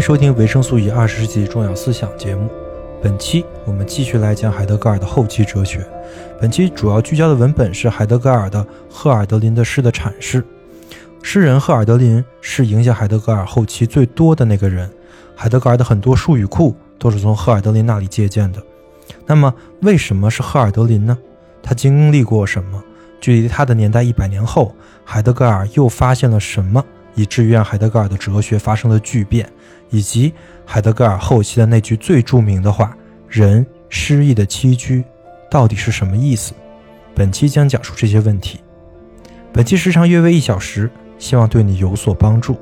迎收听维生素 E 二十世纪重要思想节目。本期我们继续来讲海德格尔的后期哲学。本期主要聚焦的文本是海德格尔的《赫尔德林的诗》的阐释。诗人赫尔德林是影响海德格尔后期最多的那个人。海德格尔的很多术语库都是从赫尔德林那里借鉴的。那么，为什么是赫尔德林呢？他经历过什么？距离他的年代一百年后，海德格尔又发现了什么，以至于让海德格尔的哲学发生了巨变？以及海德格尔后期的那句最著名的话：“人失意的栖居”，到底是什么意思？本期将讲述这些问题。本期时长约为一小时，希望对你有所帮助。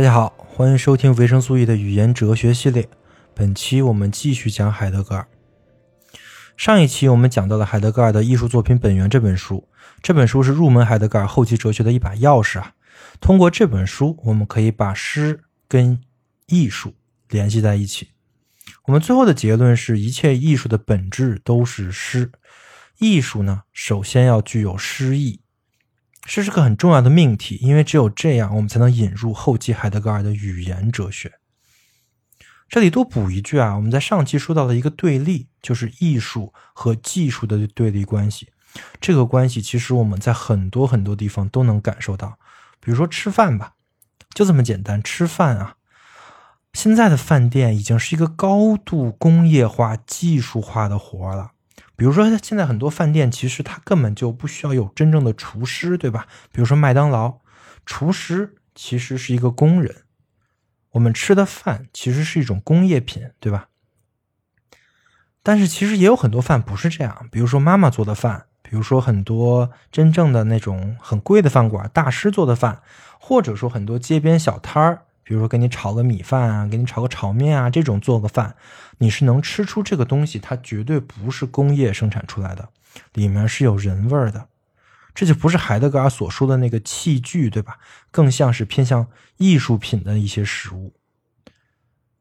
大家好，欢迎收听维生素 E 的语言哲学系列。本期我们继续讲海德格尔。上一期我们讲到了海德格尔的艺术作品本源这本书，这本书是入门海德格尔后期哲学的一把钥匙啊。通过这本书，我们可以把诗跟艺术联系在一起。我们最后的结论是一切艺术的本质都是诗。艺术呢，首先要具有诗意。这是个很重要的命题，因为只有这样，我们才能引入后期海德格尔的语言哲学。这里多补一句啊，我们在上期说到的一个对立，就是艺术和技术的对立关系。这个关系其实我们在很多很多地方都能感受到，比如说吃饭吧，就这么简单，吃饭啊。现在的饭店已经是一个高度工业化、技术化的活了。比如说，现在很多饭店其实它根本就不需要有真正的厨师，对吧？比如说麦当劳，厨师其实是一个工人。我们吃的饭其实是一种工业品，对吧？但是其实也有很多饭不是这样，比如说妈妈做的饭，比如说很多真正的那种很贵的饭馆大师做的饭，或者说很多街边小摊儿。比如说，给你炒个米饭啊，给你炒个炒面啊，这种做个饭，你是能吃出这个东西，它绝对不是工业生产出来的，里面是有人味儿的。这就不是海德格尔所说的那个器具，对吧？更像是偏向艺术品的一些食物。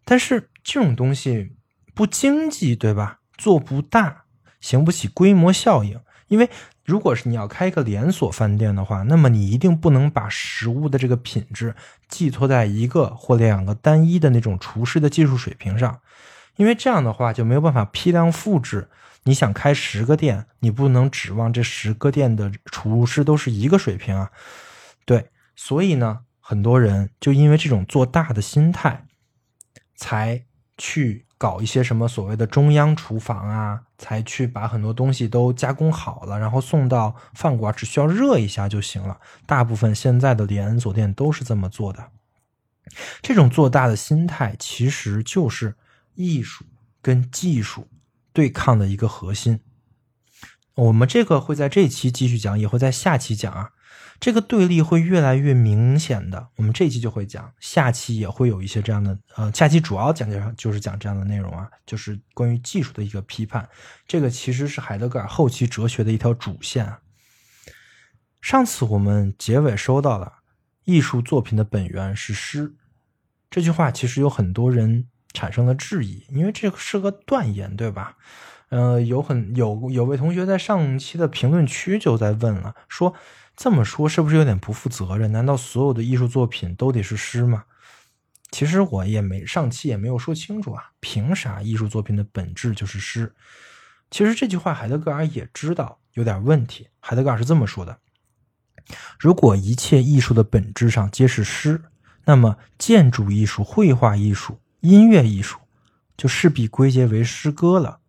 但是这种东西不经济，对吧？做不大，行不起规模效应，因为。如果是你要开一个连锁饭店的话，那么你一定不能把食物的这个品质寄托在一个或两个单一的那种厨师的技术水平上，因为这样的话就没有办法批量复制。你想开十个店，你不能指望这十个店的厨师都是一个水平啊。对，所以呢，很多人就因为这种做大的心态，才去。搞一些什么所谓的中央厨房啊，才去把很多东西都加工好了，然后送到饭馆，只需要热一下就行了。大部分现在的连锁店都是这么做的。这种做大的心态，其实就是艺术跟技术对抗的一个核心。我们这个会在这期继续讲，也会在下期讲啊。这个对立会越来越明显的，我们这期就会讲，下期也会有一些这样的，呃，下期主要讲的就是讲这样的内容啊，就是关于技术的一个批判。这个其实是海德格尔后期哲学的一条主线。上次我们结尾收到了，艺术作品的本源是诗，这句话其实有很多人产生了质疑，因为这是个断言，对吧？呃，有很有有位同学在上期的评论区就在问了，说。这么说是不是有点不负责任？难道所有的艺术作品都得是诗吗？其实我也没上期也没有说清楚啊，凭啥艺术作品的本质就是诗？其实这句话海德格尔也知道有点问题。海德格尔是这么说的：如果一切艺术的本质上皆是诗，那么建筑艺术、绘画艺术、音乐艺术就势必归结为诗歌了。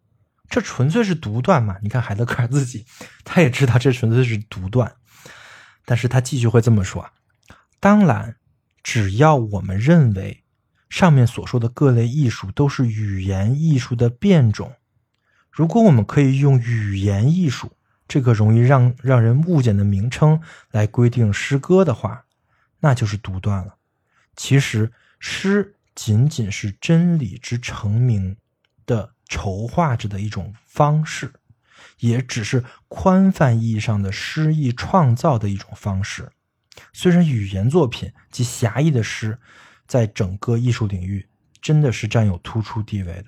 这纯粹是独断嘛？你看海德格尔自己，他也知道这纯粹是独断。但是他继续会这么说：当然，只要我们认为上面所说的各类艺术都是语言艺术的变种。如果我们可以用语言艺术这个容易让让人误解的名称来规定诗歌的话，那就是独断了。其实，诗仅仅是真理之成名的筹划着的一种方式，也只是宽泛意义上的诗意创造的一种方式。虽然语言作品及狭义的诗，在整个艺术领域真的是占有突出地位的。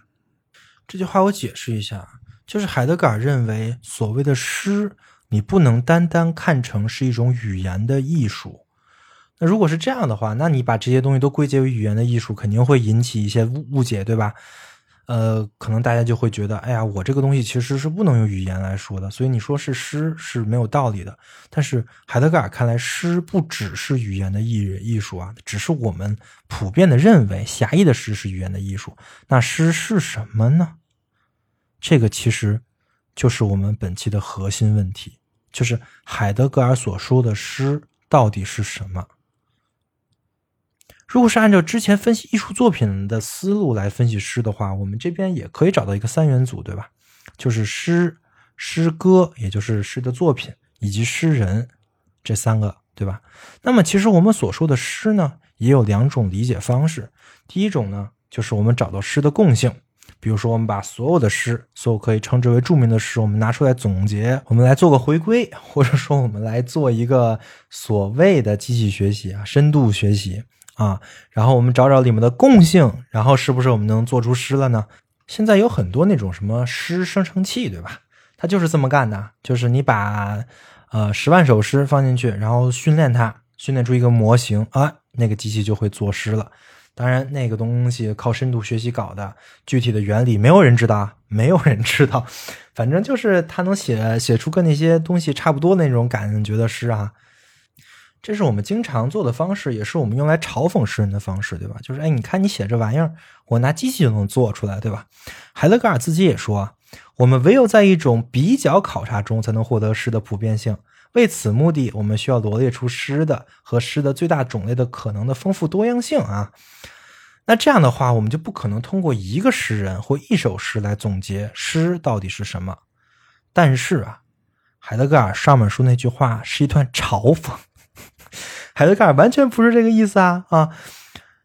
这句话我解释一下，就是海德格尔认为，所谓的诗，你不能单单看成是一种语言的艺术。那如果是这样的话，那你把这些东西都归结为语言的艺术，肯定会引起一些误误解，对吧？呃，可能大家就会觉得，哎呀，我这个东西其实是不能用语言来说的，所以你说是诗是没有道理的。但是海德格尔看来，诗不只是语言的艺艺术啊，只是我们普遍的认为狭义的诗是语言的艺术。那诗是什么呢？这个其实就是我们本期的核心问题，就是海德格尔所说的诗到底是什么？如果是按照之前分析艺术作品的思路来分析诗的话，我们这边也可以找到一个三元组，对吧？就是诗、诗歌，也就是诗的作品，以及诗人这三个，对吧？那么其实我们所说的诗呢，也有两种理解方式。第一种呢，就是我们找到诗的共性，比如说我们把所有的诗，所有可以称之为著名的诗，我们拿出来总结，我们来做个回归，或者说我们来做一个所谓的机器学习啊，深度学习。啊，然后我们找找里面的共性，然后是不是我们能做出诗了呢？现在有很多那种什么诗生成器，对吧？它就是这么干的，就是你把呃十万首诗放进去，然后训练它，训练出一个模型啊，那个机器就会作诗了。当然，那个东西靠深度学习搞的，具体的原理没有人知道，没有人知道。反正就是它能写写出跟那些东西差不多那种感觉的诗啊。这是我们经常做的方式，也是我们用来嘲讽诗人的方式，对吧？就是哎，你看你写这玩意儿，我拿机器就能做出来，对吧？海德格尔自己也说，我们唯有在一种比较考察中，才能获得诗的普遍性。为此目的，我们需要罗列出诗的和诗的最大种类的可能的丰富多样性啊。那这样的话，我们就不可能通过一个诗人或一首诗来总结诗到底是什么。但是啊，海德格尔上面说那句话是一段嘲讽。海德格尔完全不是这个意思啊啊！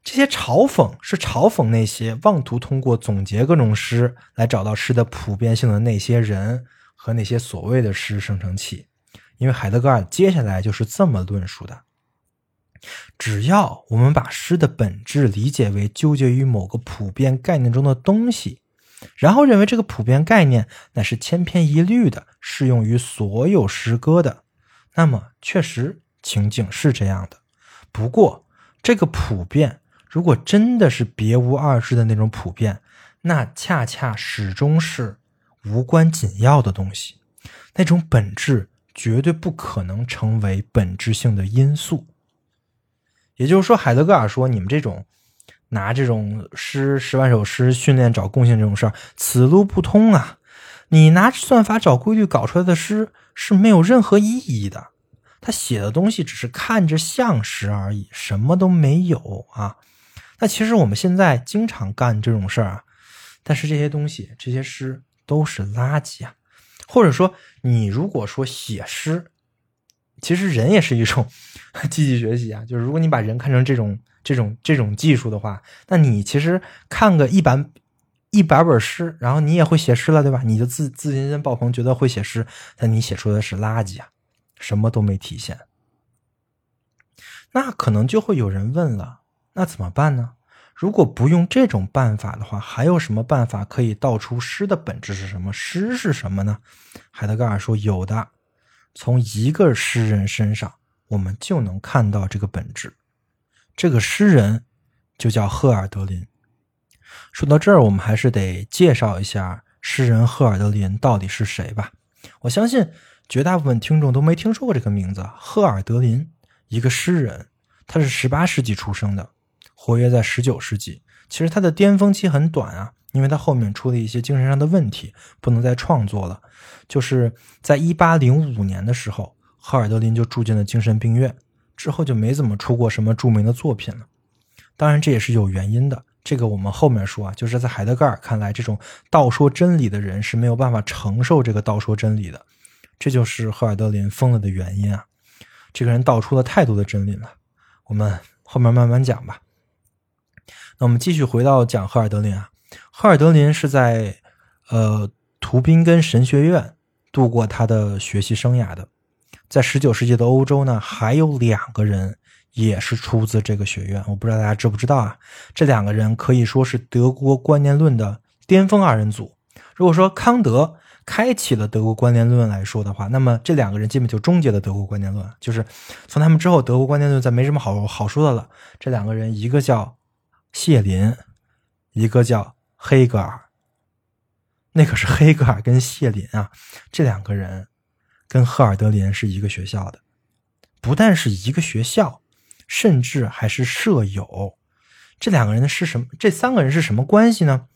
这些嘲讽是嘲讽那些妄图通过总结各种诗来找到诗的普遍性的那些人和那些所谓的诗生成器。因为海德格尔接下来就是这么论述的：只要我们把诗的本质理解为纠结于某个普遍概念中的东西，然后认为这个普遍概念乃是千篇一律的适用于所有诗歌的，那么确实。情景是这样的，不过这个普遍，如果真的是别无二致的那种普遍，那恰恰始终是无关紧要的东西，那种本质绝对不可能成为本质性的因素。也就是说，海德格尔说，你们这种拿这种诗十万首诗训练找共性这种事儿，此路不通啊！你拿算法找规律搞出来的诗是没有任何意义的。他写的东西只是看着像诗而已，什么都没有啊。那其实我们现在经常干这种事儿啊，但是这些东西、这些诗都是垃圾啊。或者说，你如果说写诗，其实人也是一种 机器学习啊。就是如果你把人看成这种、这种、这种技术的话，那你其实看个一百一百本诗，然后你也会写诗了，对吧？你就自自信心爆棚，觉得会写诗，但你写出的是垃圾啊。什么都没体现，那可能就会有人问了：那怎么办呢？如果不用这种办法的话，还有什么办法可以道出诗的本质是什么？诗是什么呢？海德格尔说：有的，从一个诗人身上，我们就能看到这个本质。这个诗人就叫赫尔德林。说到这儿，我们还是得介绍一下诗人赫尔德林到底是谁吧。我相信。绝大部分听众都没听说过这个名字，赫尔德林，一个诗人，他是十八世纪出生的，活跃在十九世纪。其实他的巅峰期很短啊，因为他后面出了一些精神上的问题，不能再创作了。就是在一八零五年的时候，赫尔德林就住进了精神病院，之后就没怎么出过什么著名的作品了。当然，这也是有原因的，这个我们后面说啊，就是在海德格尔看来，这种道说真理的人是没有办法承受这个道说真理的，这就是赫尔德林疯了的原因啊。这个人道出了太多的真理了，我们后面慢慢讲吧。那我们继续回到讲赫尔德林啊，赫尔德林是在呃图宾根神学院度过他的学习生涯的。在十九世纪的欧洲呢，还有两个人也是出自这个学院，我不知道大家知不知道啊？这两个人可以说是德国观念论的巅峰二人组。如果说康德开启了德国观念论来说的话，那么这两个人基本就终结了德国观念论，就是从他们之后，德国观念论再没什么好好说的了。这两个人，一个叫谢林，一个叫黑格尔。那可是黑格尔跟谢林啊，这两个人。跟赫尔德林是一个学校的，不但是一个学校，甚至还是舍友。这两个人是什么？这三个人是什么关系呢？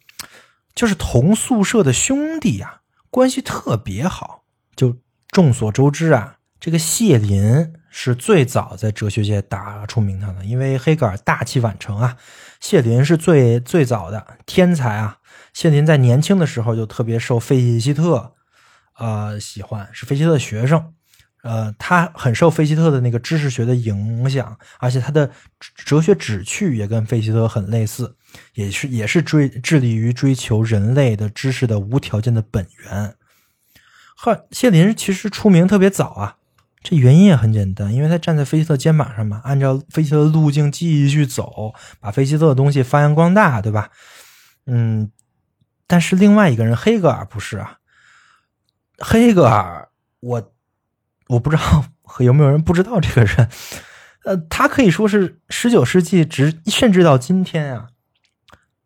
就是同宿舍的兄弟呀，关系特别好。就众所周知啊，这个谢林是最早在哲学界打出名堂的，因为黑格尔大器晚成啊。谢林是最最早的天才啊。谢林在年轻的时候就特别受费希特。呃，喜欢是费希特的学生，呃，他很受费希特的那个知识学的影响，而且他的哲学旨趣也跟费希特很类似，也是也是追致力于追求人类的知识的无条件的本源。赫谢林其实出名特别早啊，这原因也很简单，因为他站在费希特肩膀上嘛，按照费希特的路径继续走，把费希特的东西发扬光大，对吧？嗯，但是另外一个人黑格尔不是啊。黑格尔，我我不知道有没有人不知道这个人，呃，他可以说是十九世纪直甚至到今天啊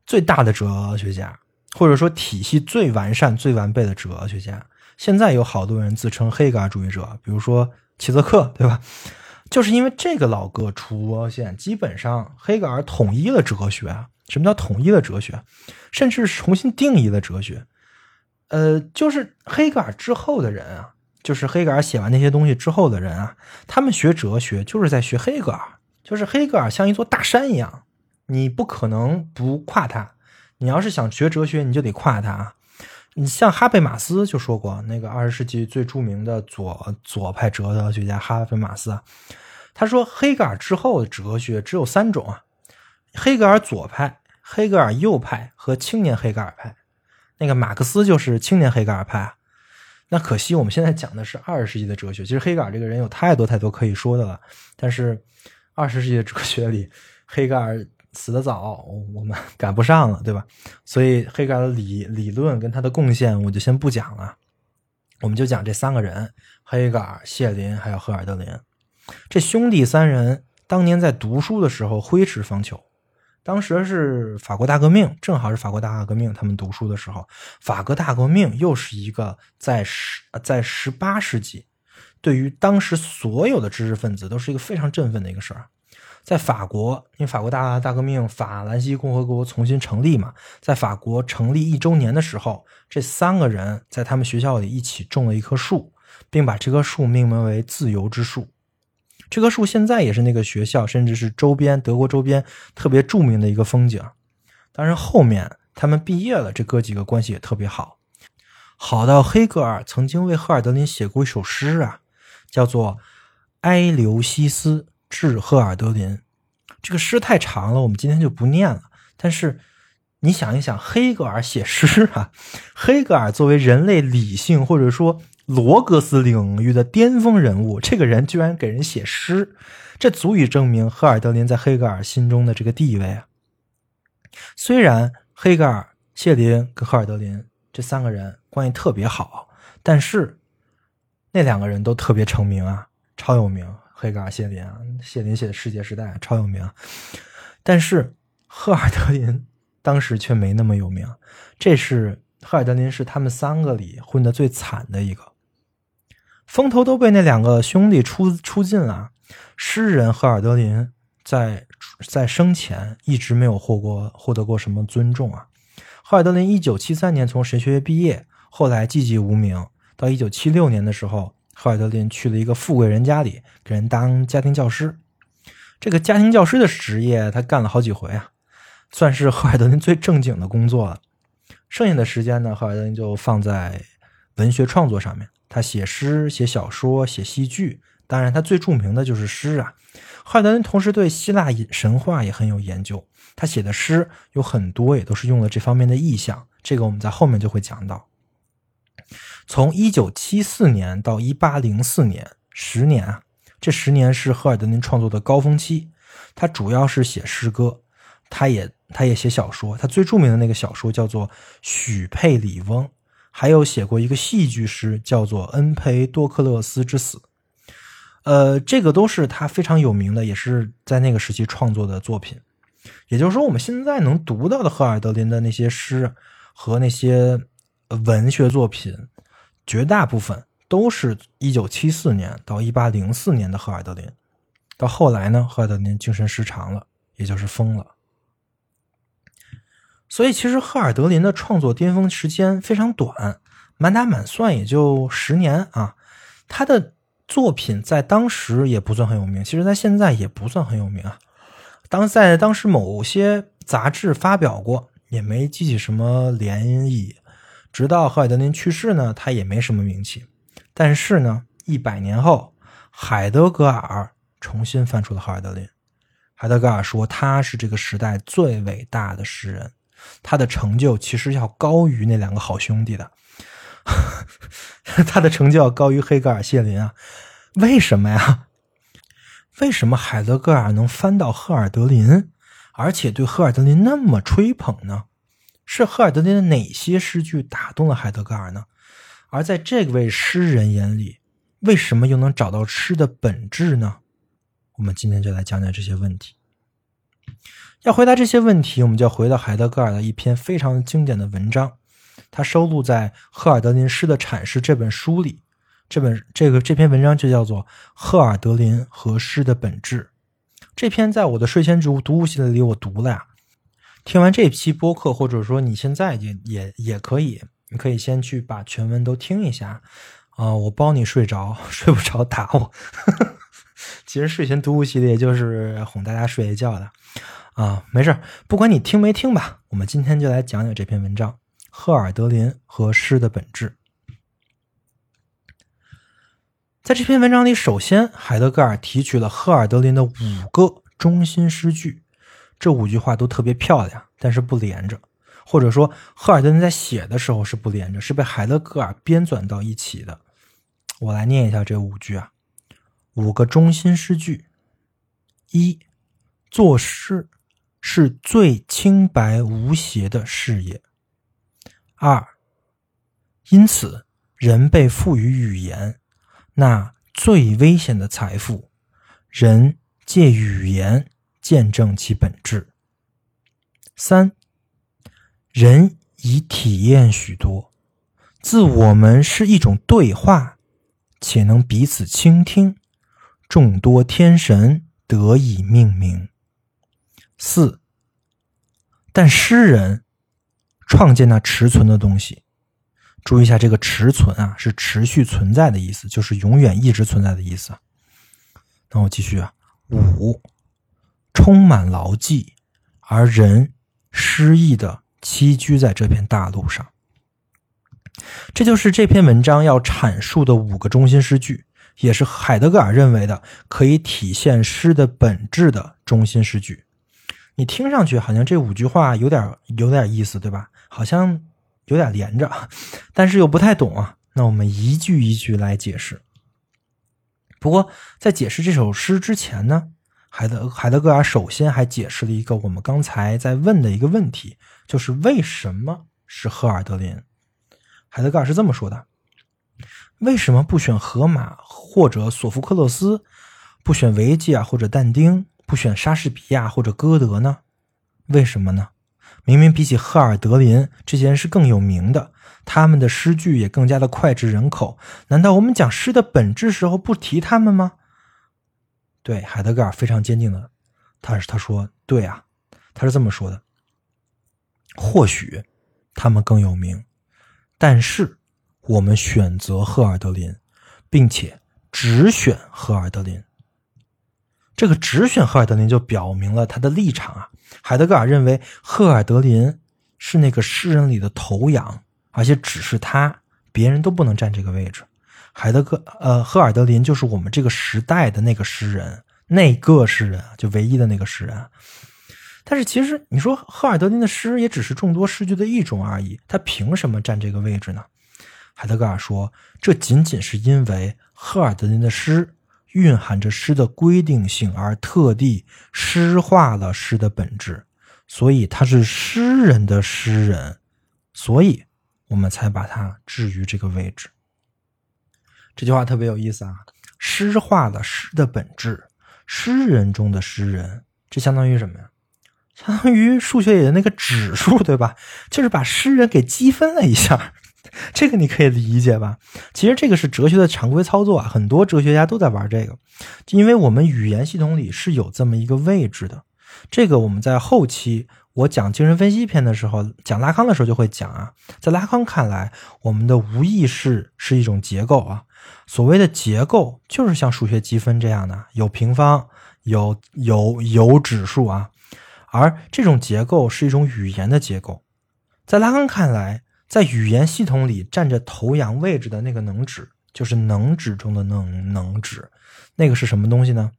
最大的哲学家，或者说体系最完善、最完备的哲学家。现在有好多人自称黑格尔主义者，比如说齐泽克，对吧？就是因为这个老哥出现，基本上黑格尔统一了哲学啊。什么叫统一了哲学？甚至重新定义了哲学。呃，就是黑格尔之后的人啊，就是黑格尔写完那些东西之后的人啊，他们学哲学就是在学黑格尔，就是黑格尔像一座大山一样，你不可能不跨他。你要是想学哲学，你就得跨他。你像哈贝马斯就说过，那个二十世纪最著名的左左派哲学家哈贝马斯啊，他说黑格尔之后的哲学只有三种啊：黑格尔左派、黑格尔右派和青年黑格尔派。那个马克思就是青年黑格尔派，那可惜我们现在讲的是二十世纪的哲学。其实黑格尔这个人有太多太多可以说的了，但是二十世纪的哲学里，黑格尔死的早，我们 赶不上了，对吧？所以黑格尔的理理论跟他的贡献，我就先不讲了，我们就讲这三个人：黑格尔、谢林还有赫尔德林。这兄弟三人当年在读书的时候挥斥方遒。当时是法国大革命，正好是法国大革命。他们读书的时候，法国大革命又是一个在十在十八世纪，对于当时所有的知识分子都是一个非常振奋的一个事儿。在法国，因为法国大大革命，法兰西共和国重新成立嘛，在法国成立一周年的时候，这三个人在他们学校里一起种了一棵树，并把这棵树命名为“自由之树”。这棵树现在也是那个学校，甚至是周边德国周边特别著名的一个风景。当然，后面他们毕业了，这哥几个关系也特别好，好到黑格尔曾经为赫尔德林写过一首诗啊，叫做《埃留西斯致赫尔德林》。这个诗太长了，我们今天就不念了。但是你想一想，黑格尔写诗啊，黑格尔作为人类理性或者说。罗格斯领域的巅峰人物，这个人居然给人写诗，这足以证明赫尔德林在黑格尔心中的这个地位啊。虽然黑格尔、谢林跟赫尔德林这三个人关系特别好，但是那两个人都特别成名啊，超有名。黑格尔、谢林啊，谢林写的《世界时代》超有名，但是赫尔德林当时却没那么有名。这是赫尔德林是他们三个里混的最惨的一个。风头都被那两个兄弟出出尽了。诗人赫尔德林在在生前一直没有获过获得过什么尊重啊。赫尔德林一九七三年从神学院毕业，后来寂寂无名。到一九七六年的时候，赫尔德林去了一个富贵人家里，给人当家庭教师。这个家庭教师的职业他干了好几回啊。算是赫尔德林最正经的工作了。剩下的时间呢，赫尔德林就放在文学创作上面。他写诗、写小说、写戏剧，当然他最著名的就是诗啊。赫尔德林同时对希腊神话也很有研究，他写的诗有很多也都是用了这方面的意象。这个我们在后面就会讲到。从一九七四年到一八零四年，十年啊，这十年是赫尔德林创作的高峰期。他主要是写诗歌，他也他也写小说。他最著名的那个小说叫做《许佩里翁》，还有写过一个戏剧诗叫做《恩培多克勒斯之死》。呃，这个都是他非常有名的，也是在那个时期创作的作品。也就是说，我们现在能读到的赫尔德林的那些诗和那些文学作品。绝大部分都是一九七四年到一八零四年的赫尔德林，到后来呢，赫尔德林精神失常了，也就是疯了。所以，其实赫尔德林的创作巅峰时间非常短，满打满算也就十年啊。他的作品在当时也不算很有名，其实在现在也不算很有名啊。当在当时某些杂志发表过，也没激起什么涟漪。直到赫尔德林去世呢，他也没什么名气。但是呢，一百年后，海德格尔重新翻出了赫尔德林。海德格尔说他是这个时代最伟大的诗人，他的成就其实要高于那两个好兄弟的，他的成就要高于黑格尔、谢林啊。为什么呀？为什么海德格尔能翻到赫尔德林，而且对赫尔德林那么吹捧呢？是赫尔德林的哪些诗句打动了海德格尔呢？而在这位诗人眼里，为什么又能找到诗的本质呢？我们今天就来讲讲这些问题。要回答这些问题，我们就要回到海德格尔的一篇非常经典的文章，它收录在《赫尔德林诗的阐释》这本书里。这本这个这篇文章就叫做《赫尔德林和诗的本质》。这篇在我的睡前读读物系列里我读了呀。听完这期播客，或者说你现在也也也可以，你可以先去把全文都听一下，啊，我包你睡着，睡不着打我。其实睡前读物系列就是哄大家睡一觉的，啊，没事不管你听没听吧，我们今天就来讲讲这篇文章《赫尔德林和诗的本质》。在这篇文章里，首先海德格尔提取了赫尔德林的五个中心诗句。这五句话都特别漂亮，但是不连着，或者说赫尔德林在写的时候是不连着，是被海德格尔编纂到一起的。我来念一下这五句啊，五个中心诗句：一，作诗是最清白无邪的事业；二，因此人被赋予语言，那最危险的财富，人借语言。见证其本质。三，人已体验许多，自我们是一种对话，且能彼此倾听，众多天神得以命名。四，但诗人创建那持存的东西，注意一下这个持存啊，是持续存在的意思，就是永远一直存在的意思。那我继续啊，五。充满牢记，而人失意的栖居在这片大陆上。这就是这篇文章要阐述的五个中心诗句，也是海德格尔认为的可以体现诗的本质的中心诗句。你听上去好像这五句话有点有点意思，对吧？好像有点连着，但是又不太懂啊。那我们一句一句来解释。不过在解释这首诗之前呢？海德海德格尔首先还解释了一个我们刚才在问的一个问题，就是为什么是赫尔德林？海德格尔是这么说的：为什么不选荷马或者索福克勒斯，不选维吉尔或者但丁，不选莎士比亚或者歌德呢？为什么呢？明明比起赫尔德林，这些人是更有名的，他们的诗句也更加的脍炙人口。难道我们讲诗的本质时候不提他们吗？对海德格尔非常坚定的，他是他说对啊，他是这么说的。或许他们更有名，但是我们选择赫尔德林，并且只选赫尔德林。这个只选赫尔德林就表明了他的立场啊。海德格尔认为赫尔德林是那个诗人里的头羊，而且只是他，别人都不能占这个位置。海德格呃，赫尔德林就是我们这个时代的那个诗人，那个诗人就唯一的那个诗人。但是其实你说赫尔德林的诗也只是众多诗句的一种而已，他凭什么占这个位置呢？海德格尔说，这仅仅是因为赫尔德林的诗蕴含着诗的规定性，而特地诗化了诗的本质，所以他是诗人的诗人，所以我们才把他置于这个位置。这句话特别有意思啊！诗化了诗的本质，诗人中的诗人，这相当于什么呀？相当于数学里的那个指数，对吧？就是把诗人给积分了一下，这个你可以理解吧？其实这个是哲学的常规操作啊，很多哲学家都在玩这个，因为我们语言系统里是有这么一个位置的。这个我们在后期我讲精神分析篇的时候，讲拉康的时候就会讲啊，在拉康看来，我们的无意识是一种结构啊。所谓的结构就是像数学积分这样的，有平方，有有有指数啊。而这种结构是一种语言的结构。在拉康看来，在语言系统里占着头羊位置的那个能指，就是能指中的能能指。那个是什么东西呢？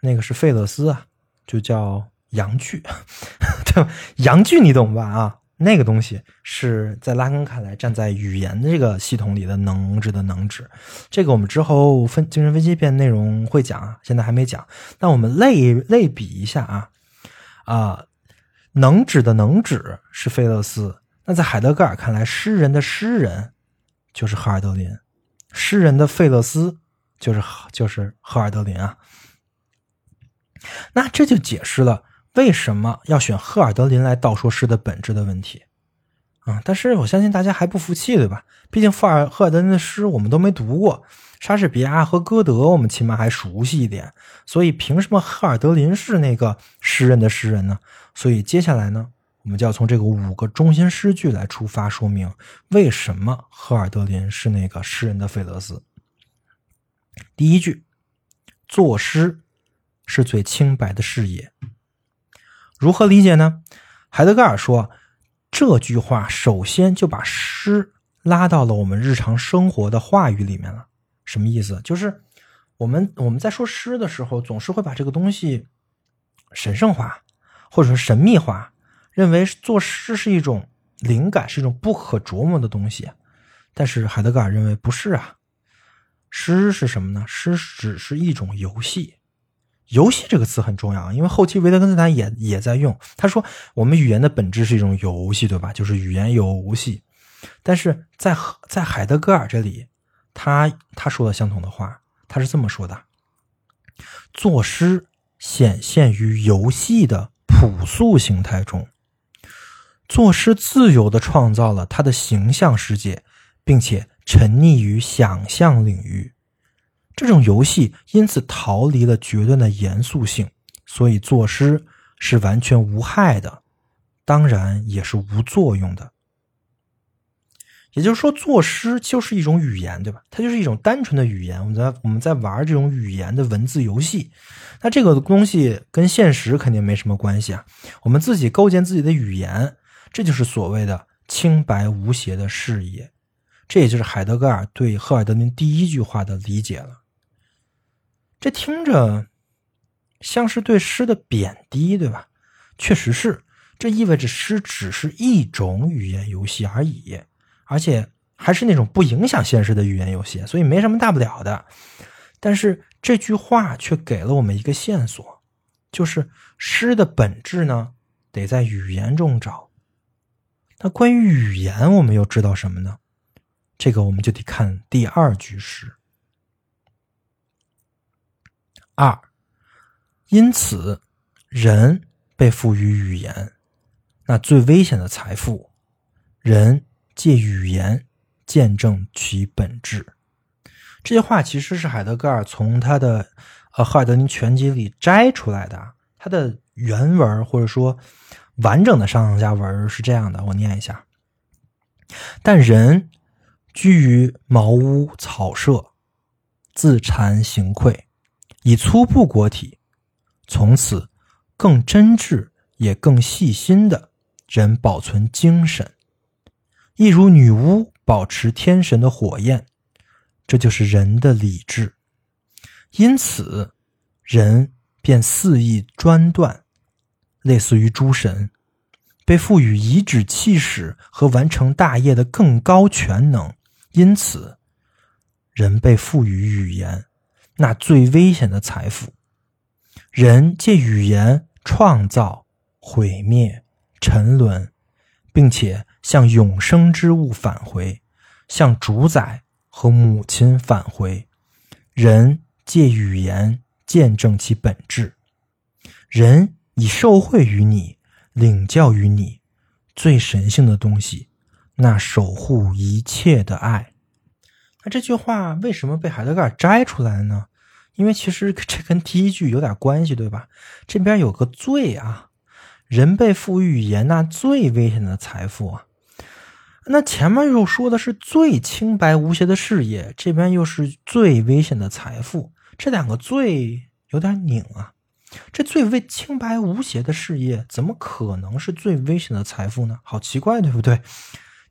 那个是费勒斯啊，就叫阳具，对吧？阳具你懂吧？啊。那个东西是在拉根看来，站在语言的这个系统里的能指的能指，这个我们之后分精神分析篇内容会讲啊，现在还没讲。那我们类类比一下啊啊，能指的能指是费勒斯，那在海德格尔看来，诗人的诗人就是赫尔德林，诗人的费勒斯就是就是赫尔德林啊。那这就解释了。为什么要选赫尔德林来道说诗的本质的问题？啊，但是我相信大家还不服气，对吧？毕竟赫尔赫尔德林的诗我们都没读过，莎士比亚和歌德我们起码还熟悉一点，所以凭什么赫尔德林是那个诗人的诗人呢？所以接下来呢，我们就要从这个五个中心诗句来出发，说明为什么赫尔德林是那个诗人的费勒斯。第一句，作诗是最清白的事业。如何理解呢？海德格尔说，这句话首先就把诗拉到了我们日常生活的话语里面了。什么意思？就是我们我们在说诗的时候，总是会把这个东西神圣化，或者说神秘化，认为作诗是一种灵感，是一种不可琢磨的东西。但是海德格尔认为不是啊，诗是什么呢？诗只是一种游戏。游戏这个词很重要，因为后期维特根斯坦也也在用。他说，我们语言的本质是一种游戏，对吧？就是语言游戏。但是在在海德格尔这里，他他说了相同的话，他是这么说的：作诗显现于游戏的朴素形态中，作诗自由的创造了他的形象世界，并且沉溺于想象领域。这种游戏因此逃离了决断的严肃性，所以作诗是完全无害的，当然也是无作用的。也就是说，作诗就是一种语言，对吧？它就是一种单纯的语言。我们在我们在玩这种语言的文字游戏，那这个东西跟现实肯定没什么关系啊。我们自己构建自己的语言，这就是所谓的清白无邪的事业。这也就是海德格尔对赫尔德林第一句话的理解了。这听着像是对诗的贬低，对吧？确实是，这意味着诗只是一种语言游戏而已，而且还是那种不影响现实的语言游戏，所以没什么大不了的。但是这句话却给了我们一个线索，就是诗的本质呢，得在语言中找。那关于语言，我们又知道什么呢？这个我们就得看第二句诗。二，因此，人被赋予语言，那最危险的财富，人借语言见证其本质。这些话其实是海德格尔从他的《呃赫尔德林全集》里摘出来的。他的原文或者说完整的上下文是这样的，我念一下：但人居于茅屋草舍，自惭形愧。以粗布裹体，从此更真挚也更细心的人保存精神，一如女巫保持天神的火焰，这就是人的理智。因此，人便肆意专断，类似于诸神，被赋予颐指气使和完成大业的更高全能。因此，人被赋予语言，那最危险的财富。人借语言创造、毁灭、沉沦，并且向永生之物返回，向主宰和母亲返回。人借语言见证其本质。人以受惠于你，领教于你最神性的东西，那守护一切的爱。那这句话为什么被海德格尔摘出来呢？因为其实这跟第一句有点关系，对吧？这边有个最啊，人被赋予言，那最危险的财富啊。那前面又说的是最清白无邪的事业，这边又是最危险的财富，这两个最有点拧啊。这最为清白无邪的事业，怎么可能是最危险的财富呢？好奇怪，对不对？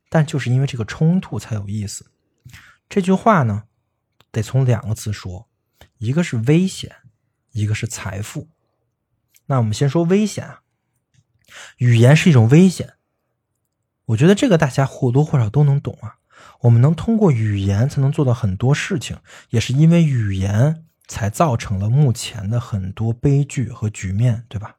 但就是因为这个冲突才有意思。这句话呢，得从两个词说。一个是危险，一个是财富。那我们先说危险啊，语言是一种危险。我觉得这个大家或多或少都能懂啊。我们能通过语言才能做到很多事情，也是因为语言才造成了目前的很多悲剧和局面，对吧？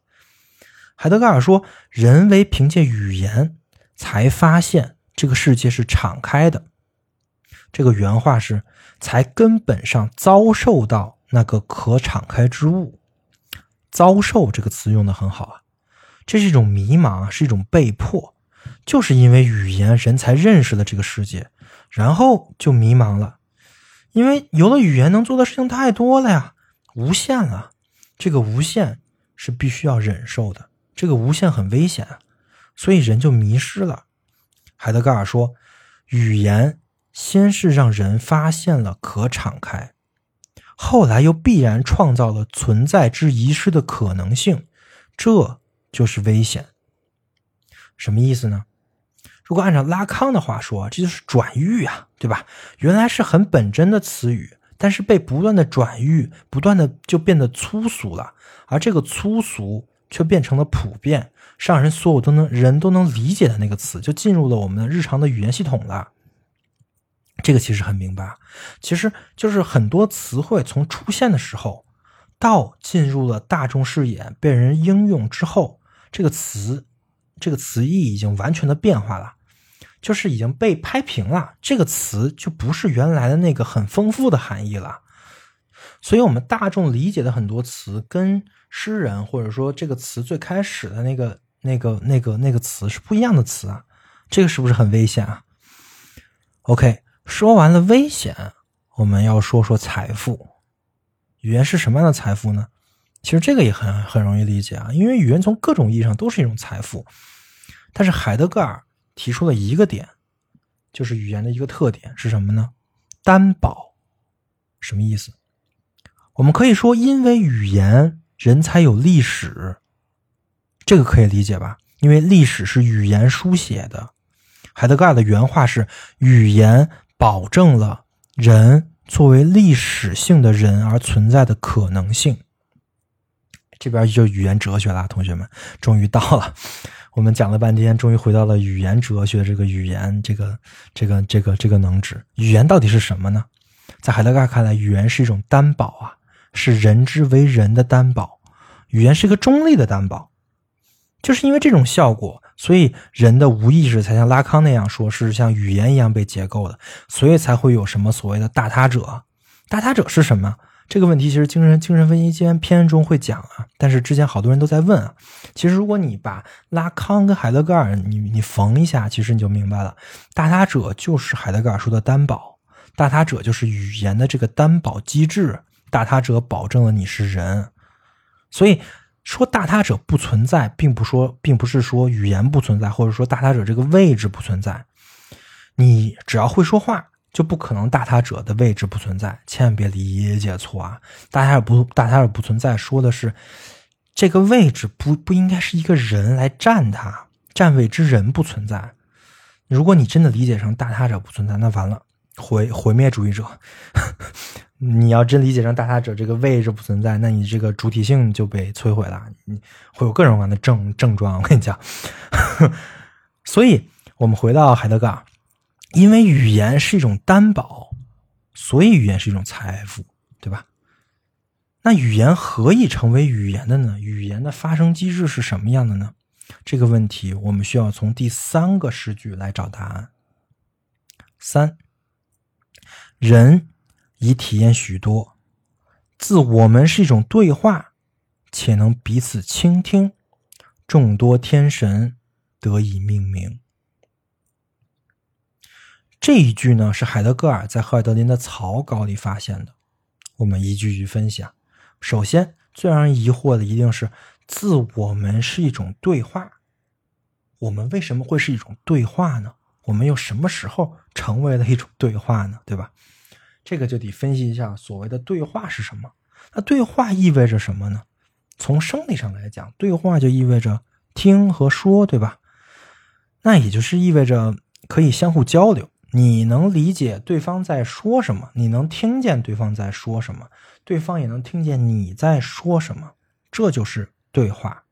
海德格尔说，人为凭借语言才发现这个世界是敞开的。这个原话是。才根本上遭受到那个可敞开之物，遭受这个词用的很好啊，这是一种迷茫，是一种被迫，就是因为语言人才认识了这个世界，然后就迷茫了，因为有了语言能做的事情太多了呀，无限了，这个无限是必须要忍受的，这个无限很危险，所以人就迷失了。海德格尔说，语言。先是让人发现了可敞开，后来又必然创造了存在之遗失的可能性，这就是危险。什么意思呢？如果按照拉康的话说，这就是转喻啊，对吧？原来是很本真的词语，但是被不断的转喻，不断的就变得粗俗了，而这个粗俗却变成了普遍，让人所有都能人都能理解的那个词，就进入了我们日常的语言系统了。这个其实很明白，其实就是很多词汇从出现的时候，到进入了大众视野被人应用之后，这个词，这个词义已经完全的变化了，就是已经被拍平了。这个词就不是原来的那个很丰富的含义了。所以，我们大众理解的很多词，跟诗人或者说这个词最开始的那个、那个、那个、那个词是不一样的词啊。这个是不是很危险啊？OK。说完了危险，我们要说说财富。语言是什么样的财富呢？其实这个也很很容易理解啊，因为语言从各种意义上都是一种财富。但是海德格尔提出了一个点，就是语言的一个特点是什么呢？担保。什么意思？我们可以说，因为语言，人才有历史。这个可以理解吧？因为历史是语言书写的。海德格尔的原话是：语言。保证了人作为历史性的人而存在的可能性。这边就语言哲学了，同学们，终于到了。我们讲了半天，终于回到了语言哲学这个语言这个这个这个这个能指。语言到底是什么呢？在海德格尔看来，语言是一种担保啊，是人之为人的担保。语言是一个中立的担保，就是因为这种效果。所以，人的无意识才像拉康那样说，是像语言一样被结构的，所以才会有什么所谓的大他者。大他者是什么？这个问题其实精神精神分析篇篇中会讲啊。但是之前好多人都在问啊。其实如果你把拉康跟海德格尔你你缝一下，其实你就明白了。大他者就是海德格尔说的担保，大他者就是语言的这个担保机制，大他者保证了你是人，所以。说大他者不存在，并不说，并不是说语言不存在，或者说大他者这个位置不存在。你只要会说话，就不可能大他者的位置不存在。千万别理解错啊！大他者不大他者不存在，说的是这个位置不不应该是一个人来占他，占位之人不存在。如果你真的理解成大他者不存在，那完了，毁毁灭主义者。你要真理解成大他者这个位置不存在，那你这个主体性就被摧毁了，你会有各种各样的症症状。我跟你讲，所以我们回到海德格尔，因为语言是一种担保，所以语言是一种财富，对吧？那语言何以成为语言的呢？语言的发生机制是什么样的呢？这个问题，我们需要从第三个诗句来找答案。三，人已体验许多，自我们是一种对话，且能彼此倾听，众多天神得以命名。这一句呢，是海德格尔在赫尔德林的草稿里发现的。我们一句句分析啊。首先，最让人疑惑的一定是。自我们是一种对话，我们为什么会是一种对话呢？我们又什么时候成为了一种对话呢？对吧？这个就得分析一下所谓的对话是什么。那对话意味着什么呢？从生理上来讲，对话就意味着听和说，对吧？那也就是意味着可以相互交流，你能理解对方在说什么，你能听见对方在说什么，对方也能听见你在说什么，这就是。对话，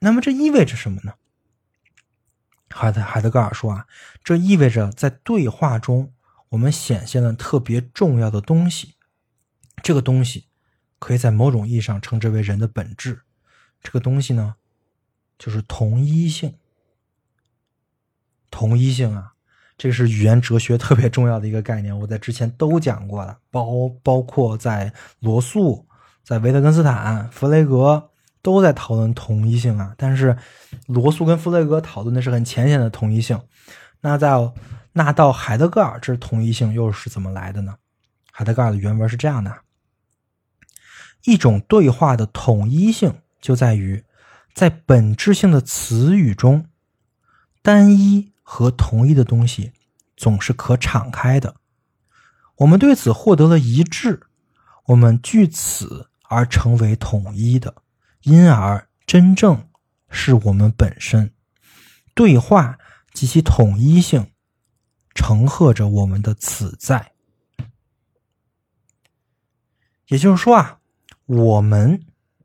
那么这意味着什么呢？海德海德格尔说啊，这意味着在对话中，我们显现了特别重要的东西。这个东西可以在某种意义上称之为人的本质。这个东西呢，就是同一性。同一性啊，这是语言哲学特别重要的一个概念。我在之前都讲过了，包包括在罗素。在维特根斯坦、弗雷格都在讨论同一性啊，但是罗素跟弗雷格讨论的是很浅显的同一性。那在那到海德格尔，这同一性又是怎么来的呢？海德格尔的原文是这样的：一种对话的统一性就在于，在本质性的词语中，单一和同一的东西总是可敞开的。我们对此获得了一致，我们据此。而成为统一的，因而真正是我们本身。对话及其统一性，承荷着我们的此在。也就是说啊，我们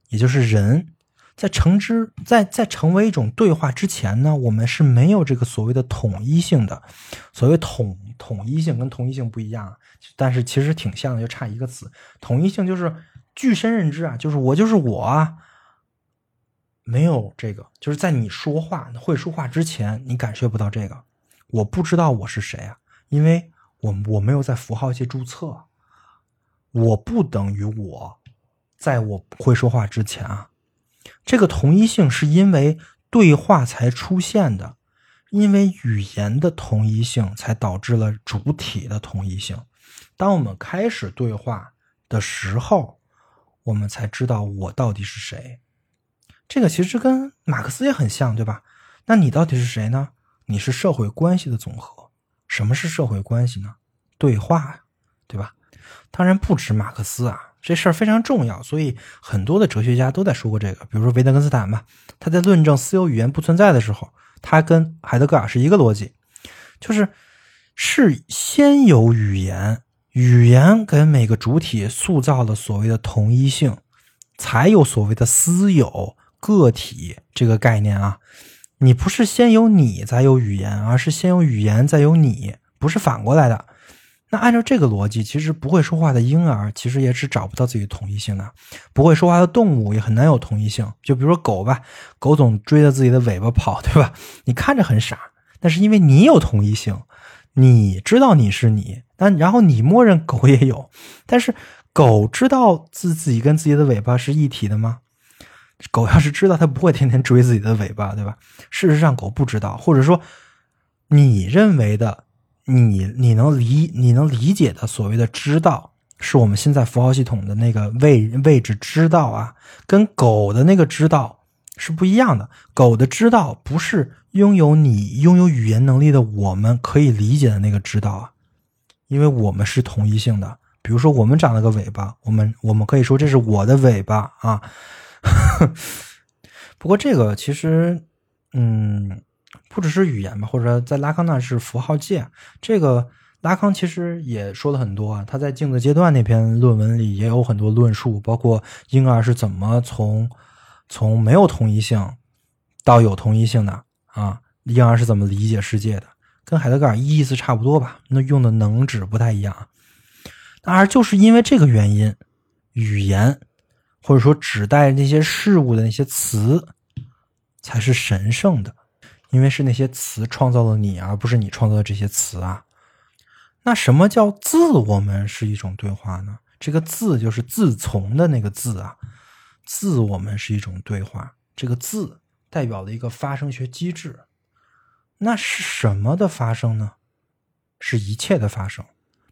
也就是人，在成之在在成为一种对话之前呢，我们是没有这个所谓的统一性的。所谓统统一性跟同一性不一样，但是其实挺像的，就差一个词。统一性就是。具身认知啊，就是我就是我啊，没有这个，就是在你说话会说话之前，你感受不到这个。我不知道我是谁啊，因为我我没有在符号界注册，我不等于我，在我会说话之前啊，这个同一性是因为对话才出现的，因为语言的同一性才导致了主体的同一性。当我们开始对话的时候。我们才知道我到底是谁，这个其实跟马克思也很像，对吧？那你到底是谁呢？你是社会关系的总和。什么是社会关系呢？对话，对吧？当然不止马克思啊，这事儿非常重要，所以很多的哲学家都在说过这个。比如说维特根斯坦吧，他在论证私有语言不存在的时候，他跟海德格尔是一个逻辑，就是是先有语言。语言给每个主体塑造了所谓的同一性，才有所谓的私有个体这个概念啊。你不是先有你再有语言，而是先有语言再有你，不是反过来的。那按照这个逻辑，其实不会说话的婴儿其实也是找不到自己同一性的，不会说话的动物也很难有同一性。就比如说狗吧，狗总追着自己的尾巴跑，对吧？你看着很傻，但是因为你有同一性。你知道你是你，但然后你默认狗也有，但是狗知道自自己跟自己的尾巴是一体的吗？狗要是知道，它不会天天追自己的尾巴，对吧？事实上，狗不知道，或者说，你认为的，你你能理你能理解的所谓的知道，是我们现在符号系统的那个位位置知道啊，跟狗的那个知道是不一样的。狗的知道不是。拥有你拥有语言能力的我们可以理解的那个知道啊，因为我们是同一性的，比如说我们长了个尾巴，我们我们可以说这是我的尾巴啊。不过这个其实，嗯，不只是语言吧，或者说在拉康那是符号界，这个拉康其实也说了很多啊。他在镜子阶段那篇论文里也有很多论述，包括婴儿是怎么从从没有同一性到有同一性的啊，婴儿是怎么理解世界的，跟海德格尔意思差不多吧？那用的能指不太一样。而就是因为这个原因，语言。或者说，指代那些事物的那些词，才是神圣的，因为是那些词创造了你，而不是你创造的这些词啊。那什么叫自我们是一种对话呢？这个“自”就是自从的那个“自啊，自我们是一种对话。这个“自”代表了一个发生学机制。那是什么的发生呢？是一切的发生，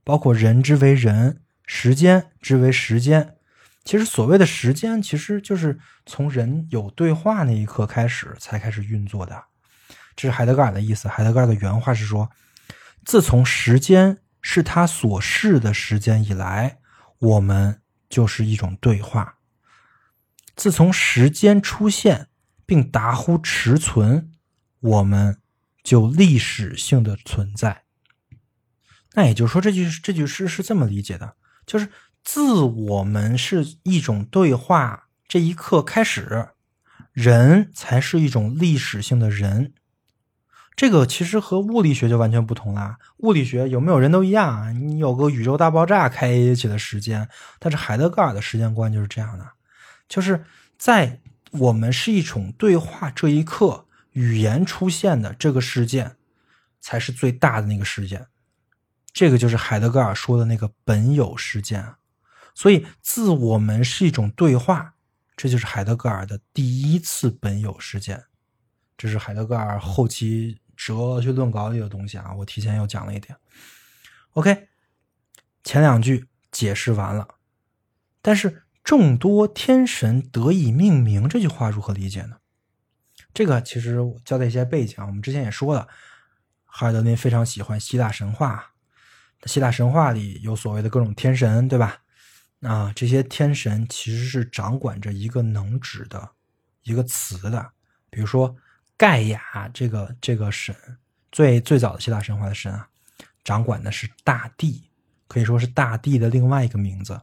包括人之为人，时间之为时间。其实所谓的时间，其实就是从人有对话那一刻开始才开始运作的。这是海德格尔的意思。海德格尔的原话是说：“自从时间是他所示的时间以来，我们就是一种对话。自从时间出现并达乎持存，我们就历史性的存在。”那也就是说，这句这句诗是这么理解的，就是。自我们是一种对话，这一刻开始，人才是一种历史性的人。这个其实和物理学就完全不同啦。物理学有没有人都一样，你有个宇宙大爆炸开启的时间，但是海德格尔的时间观就是这样的，就是在我们是一种对话这一刻，语言出现的这个事件，才是最大的那个事件。这个就是海德格尔说的那个本有事件。所以，自我们是一种对话，这就是海德格尔的第一次本有事件。这是海德格尔后期哲学论稿里的东西啊，我提前又讲了一点。OK，前两句解释完了，但是众多天神得以命名这句话如何理解呢？这个其实交代一些背景，我们之前也说了，哈尔德林非常喜欢希腊神话，希腊神话里有所谓的各种天神，对吧？啊，这些天神其实是掌管着一个能指的一个词的，比如说盖亚这个这个神，最最早的希腊神话的神啊，掌管的是大地，可以说是大地的另外一个名字。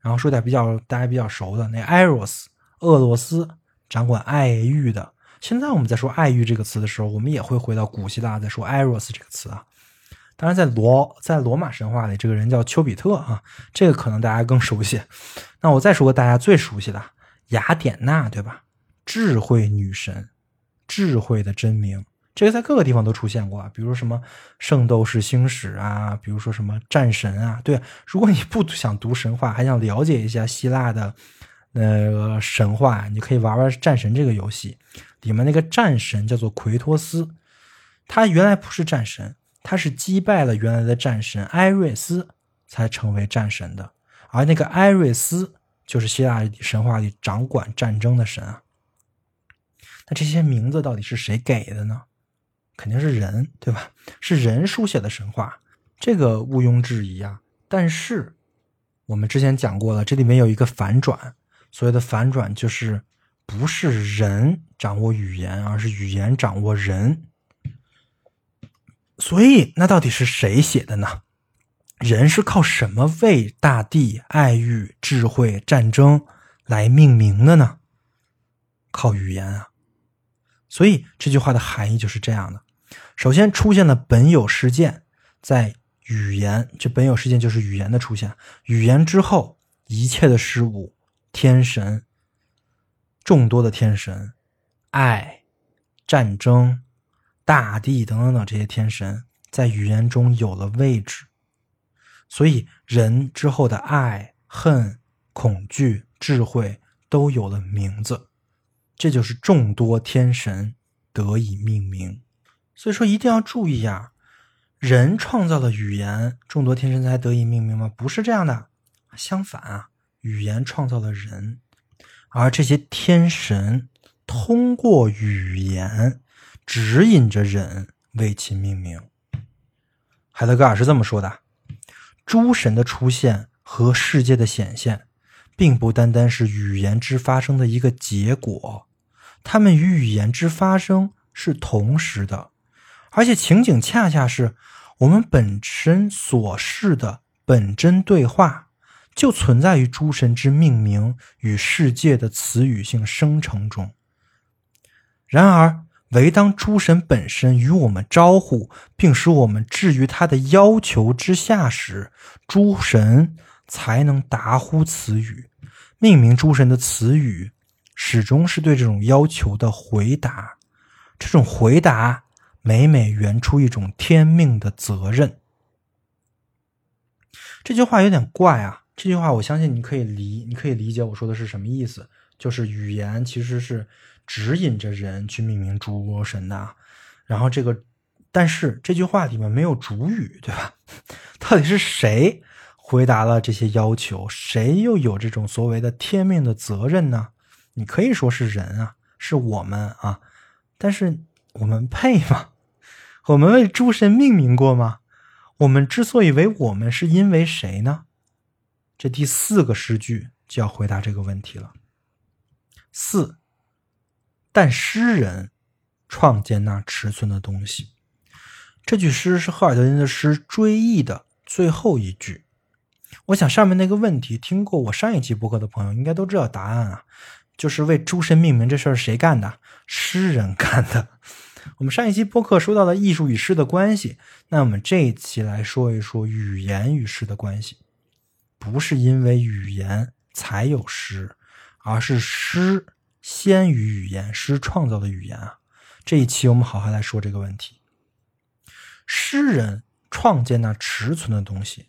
然后说点比较大家比较熟的，那艾罗斯，俄罗斯掌管爱欲的。现在我们在说爱欲这个词的时候，我们也会回到古希腊在说艾罗斯这个词啊。当然，在罗在罗马神话里，这个人叫丘比特啊，这个可能大家更熟悉。那我再说个大家最熟悉的雅典娜，对吧？智慧女神，智慧的真名，这个在各个地方都出现过，比如什么《圣斗士星矢》啊，比如说什么战神啊。对，如果你不想读神话，还想了解一下希腊的那个神话，你可以玩玩战神这个游戏，里面那个战神叫做奎托斯，他原来不是战神。他是击败了原来的战神埃瑞斯，才成为战神的。而那个埃瑞斯就是希腊神话里掌管战争的神啊。那这些名字到底是谁给的呢？肯定是人，对吧？是人书写的神话，这个毋庸置疑啊。但是我们之前讲过了，这里面有一个反转，所谓的反转就是不是人掌握语言，而是语言掌握人。所以，那到底是谁写的呢？人是靠什么为大地、爱欲、智慧、战争来命名的呢？靠语言啊！所以这句话的含义就是这样的：首先出现了本有事件，在语言，这本有事件就是语言的出现。语言之后，一切的事物，天神，众多的天神，爱，战争。大地等等等这些天神在语言中有了位置，所以人之后的爱、恨、恐惧、智慧都有了名字，这就是众多天神得以命名。所以说一定要注意呀，人创造了语言，众多天神才得以命名吗？不是这样的，相反啊，语言创造了人，而这些天神通过语言。指引着人为其命名。海德格尔是这么说的：诸神的出现和世界的显现，并不单单是语言之发生的一个结果，它们与语言之发生是同时的，而且情景恰恰是我们本身所示的本真对话，就存在于诸神之命名与世界的词语性生成中。然而，唯当诸神本身与我们招呼，并使我们置于他的要求之下时，诸神才能答呼此语。命名诸神的词语，始终是对这种要求的回答。这种回答，每每圆出一种天命的责任。这句话有点怪啊！这句话，我相信你可以理，你可以理解我说的是什么意思。就是语言其实是。指引着人去命名诸神的，然后这个，但是这句话里面没有主语，对吧？到底是谁回答了这些要求？谁又有这种所谓的天命的责任呢？你可以说是人啊，是我们啊，但是我们配吗？我们为诸神命名过吗？我们之所以为我们，是因为谁呢？这第四个诗句就要回答这个问题了。四。但诗人创建那尺寸的东西，这句诗是赫尔德林的诗《追忆》的最后一句。我想上面那个问题，听过我上一期播客的朋友应该都知道答案啊，就是为诸神命名这事儿谁干的？诗人干的。我们上一期播客说到了艺术与诗的关系，那我们这一期来说一说语言与诗的关系。不是因为语言才有诗，而是诗。先于语言，诗创造的语言啊！这一期我们好好来说这个问题。诗人创建那持存的东西，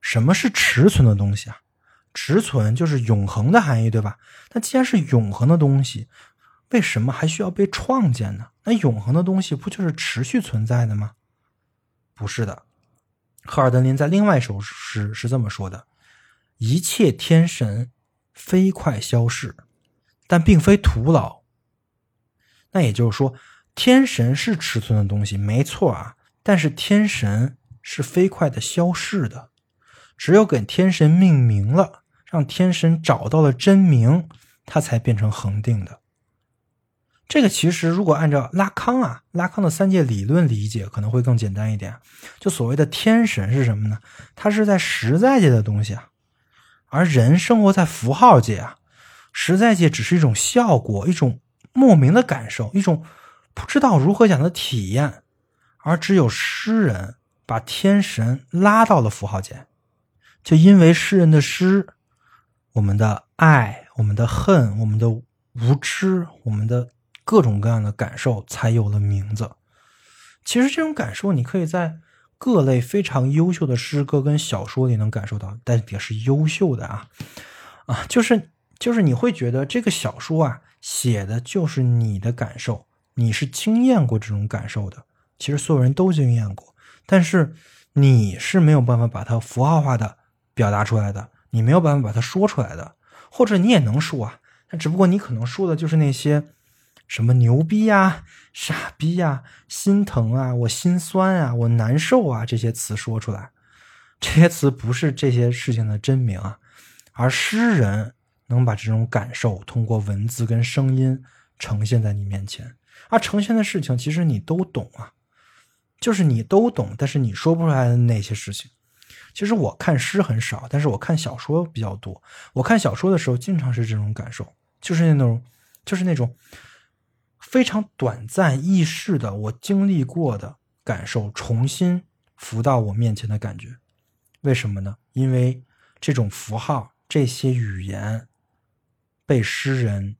什么是持存的东西啊？持存就是永恒的含义，对吧？那既然是永恒的东西，为什么还需要被创建呢？那永恒的东西不就是持续存在的吗？不是的，赫尔德林在另外一首诗是这么说的：“一切天神飞快消逝。”但并非徒劳。那也就是说，天神是尺寸的东西，没错啊。但是天神是飞快的消逝的，只有给天神命名了，让天神找到了真名，它才变成恒定的。这个其实如果按照拉康啊，拉康的三界理论理解，可能会更简单一点。就所谓的天神是什么呢？它是在实在界的东西啊，而人生活在符号界啊。实在界只是一种效果，一种莫名的感受，一种不知道如何讲的体验，而只有诗人把天神拉到了符号界，就因为诗人的诗，我们的爱、我们的恨、我们的无知、我们的各种各样的感受才有了名字。其实这种感受，你可以在各类非常优秀的诗歌跟小说里能感受到，但也是优秀的啊啊，就是。就是你会觉得这个小说啊，写的就是你的感受，你是经验过这种感受的。其实所有人都经验过，但是你是没有办法把它符号化的表达出来的，你没有办法把它说出来的，或者你也能说啊，那只不过你可能说的就是那些什么牛逼呀、傻逼呀、心疼啊、我心酸啊、我难受啊这些词说出来，这些词不是这些事情的真名啊，而诗人。能把这种感受通过文字跟声音呈现在你面前，而呈现的事情其实你都懂啊，就是你都懂，但是你说不出来的那些事情。其实我看诗很少，但是我看小说比较多。我看小说的时候，经常是这种感受，就是那种，就是那种非常短暂易逝的我经历过的感受，重新浮到我面前的感觉。为什么呢？因为这种符号，这些语言。被诗人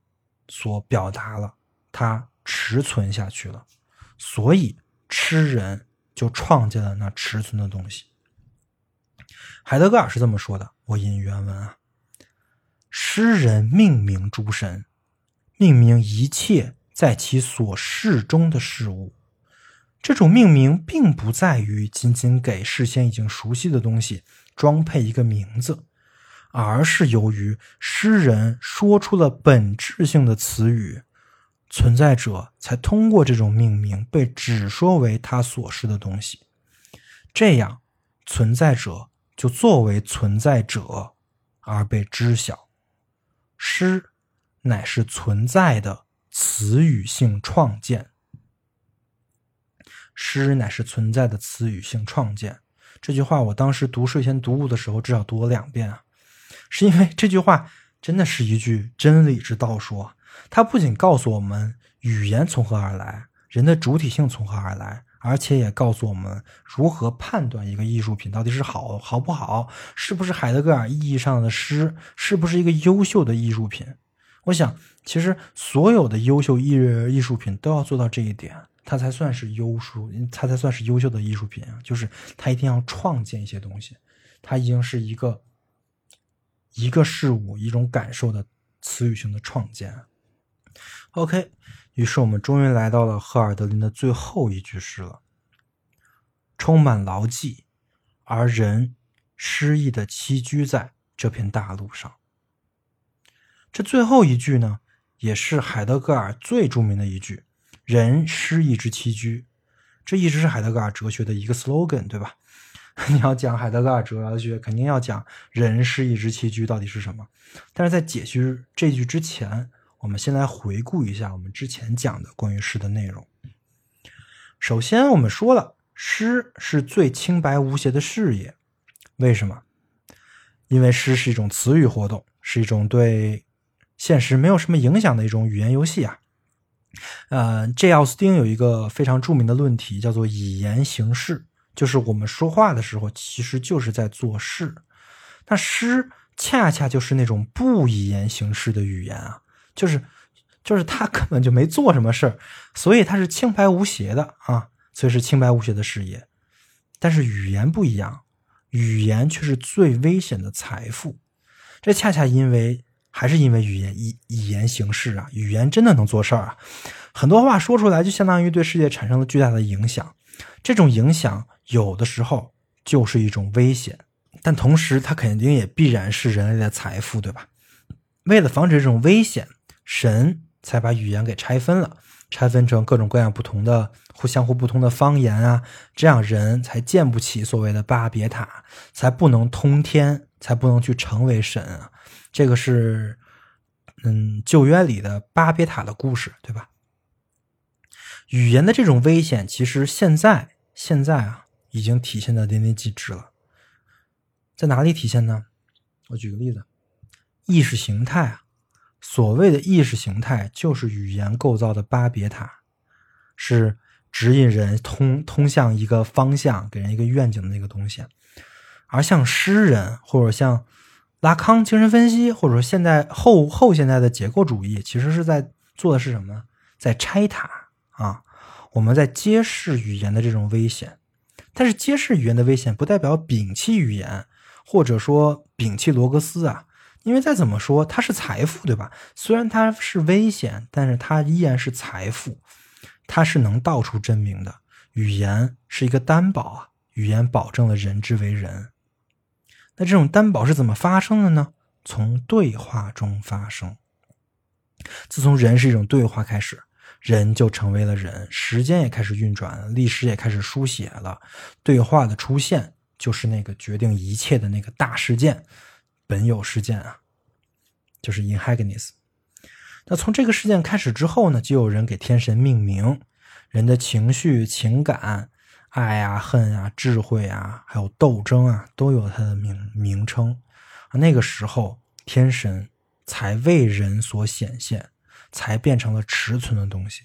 所表达了，它持存下去了，所以诗人就创建了那持存的东西。海德格尔是这么说的，我引原文啊：诗人命名诸神，命名一切在其所示中的事物。这种命名并不在于仅仅给事先已经熟悉的东西装配一个名字。而是由于诗人说出了本质性的词语，存在者才通过这种命名被指说为他所示的东西。这样，存在者就作为存在者而被知晓。诗乃是存在的词语性创建。诗乃是存在的词语性创建。这句话我当时读睡前读物的时候至少读了两遍啊，是因为这句话真的是一句真理之道说。它不仅告诉我们语言从何而来，人的主体性从何而来，而且也告诉我们如何判断一个艺术品到底是好好不好，是不是海德格尔意义上的诗，是不是一个优秀的艺术品。我想，其实所有的优秀艺艺术品都要做到这一点，它才算是优秀，它才算是优秀的艺术品啊！就是它一定要创建一些东西，它已经是一个一个事物、一种感受的词语性的创建。OK，于是我们终于来到了赫尔德林的最后一句诗了，充满牢记，而人失意的栖居在这片大陆上。这最后一句呢，也是海德格尔最著名的一句：“人失意之栖居。”这一直是海德格尔哲学的一个 slogan，对吧？你要讲海德格尔哲学，肯定要讲“人失意之栖居”到底是什么。但是在解析这句之前，我们先来回顾一下我们之前讲的关于诗的内容。首先，我们说了，诗是最清白无邪的事业。为什么？因为诗是一种词语活动，是一种对现实没有什么影响的一种语言游戏啊。呃，J. 奥斯汀有一个非常著名的论题，叫做以言行事，就是我们说话的时候，其实就是在做事。那诗恰恰就是那种不以言行事的语言啊。就是，就是他根本就没做什么事儿，所以他是清白无邪的啊，所以是清白无邪的事业。但是语言不一样，语言却是最危险的财富。这恰恰因为还是因为语言以以言行事啊，语言真的能做事儿啊。很多话说出来，就相当于对世界产生了巨大的影响。这种影响有的时候就是一种危险，但同时它肯定也必然是人类的财富，对吧？为了防止这种危险。神才把语言给拆分了，拆分成各种各样不同的、互相互不同的方言啊，这样人才建不起所谓的巴别塔，才不能通天，才不能去成为神啊。这个是，嗯，旧约里的巴别塔的故事，对吧？语言的这种危险，其实现在现在啊，已经体现的淋漓尽致了。在哪里体现呢？我举个例子，意识形态啊。所谓的意识形态，就是语言构造的巴别塔，是指引人通通向一个方向、给人一个愿景的那个东西。而像诗人，或者像拉康精神分析，或者说现代后后现代的结构主义，其实是在做的是什么？在拆塔啊！我们在揭示语言的这种危险。但是揭示语言的危险，不代表摒弃语言，或者说摒弃罗格斯啊。因为再怎么说，它是财富，对吧？虽然它是危险，但是它依然是财富，它是能道出真名的。语言是一个担保啊，语言保证了人之为人。那这种担保是怎么发生的呢？从对话中发生。自从人是一种对话开始，人就成为了人，时间也开始运转，历史也开始书写了。对话的出现，就是那个决定一切的那个大事件。本有事件啊，就是 in Hagenis。那从这个事件开始之后呢，就有人给天神命名，人的情绪、情感、爱啊、恨啊、智慧啊，还有斗争啊，都有它的名名称。那个时候，天神才为人所显现，才变成了持存的东西。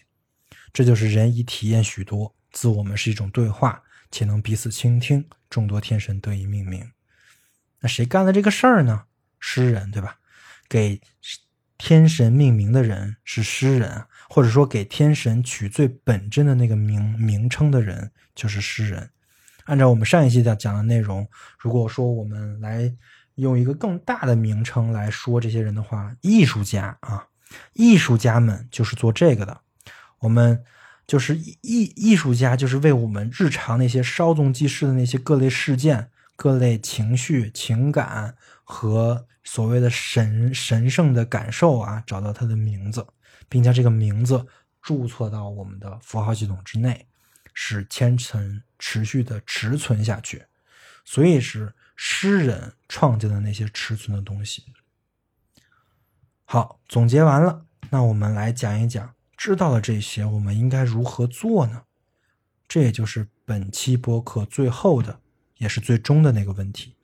这就是人以体验许多，自我们是一种对话，且能彼此倾听，众多天神得以命名。那谁干了这个事儿呢？诗人，对吧？给天神命名的人是诗人，或者说给天神取最本真的那个名名称的人就是诗人。按照我们上一期讲讲的内容，如果说我们来用一个更大的名称来说这些人的话，艺术家啊，艺术家们就是做这个的。我们就是艺艺术家，就是为我们日常那些稍纵即逝的那些各类事件。各类情绪、情感和所谓的神神圣的感受啊，找到它的名字，并将这个名字注册到我们的符号系统之内，使千层持续的持存下去。所以是诗人创建的那些尺寸的东西。好，总结完了，那我们来讲一讲，知道了这些，我们应该如何做呢？这也就是本期播客最后的，也是最终的那个问题。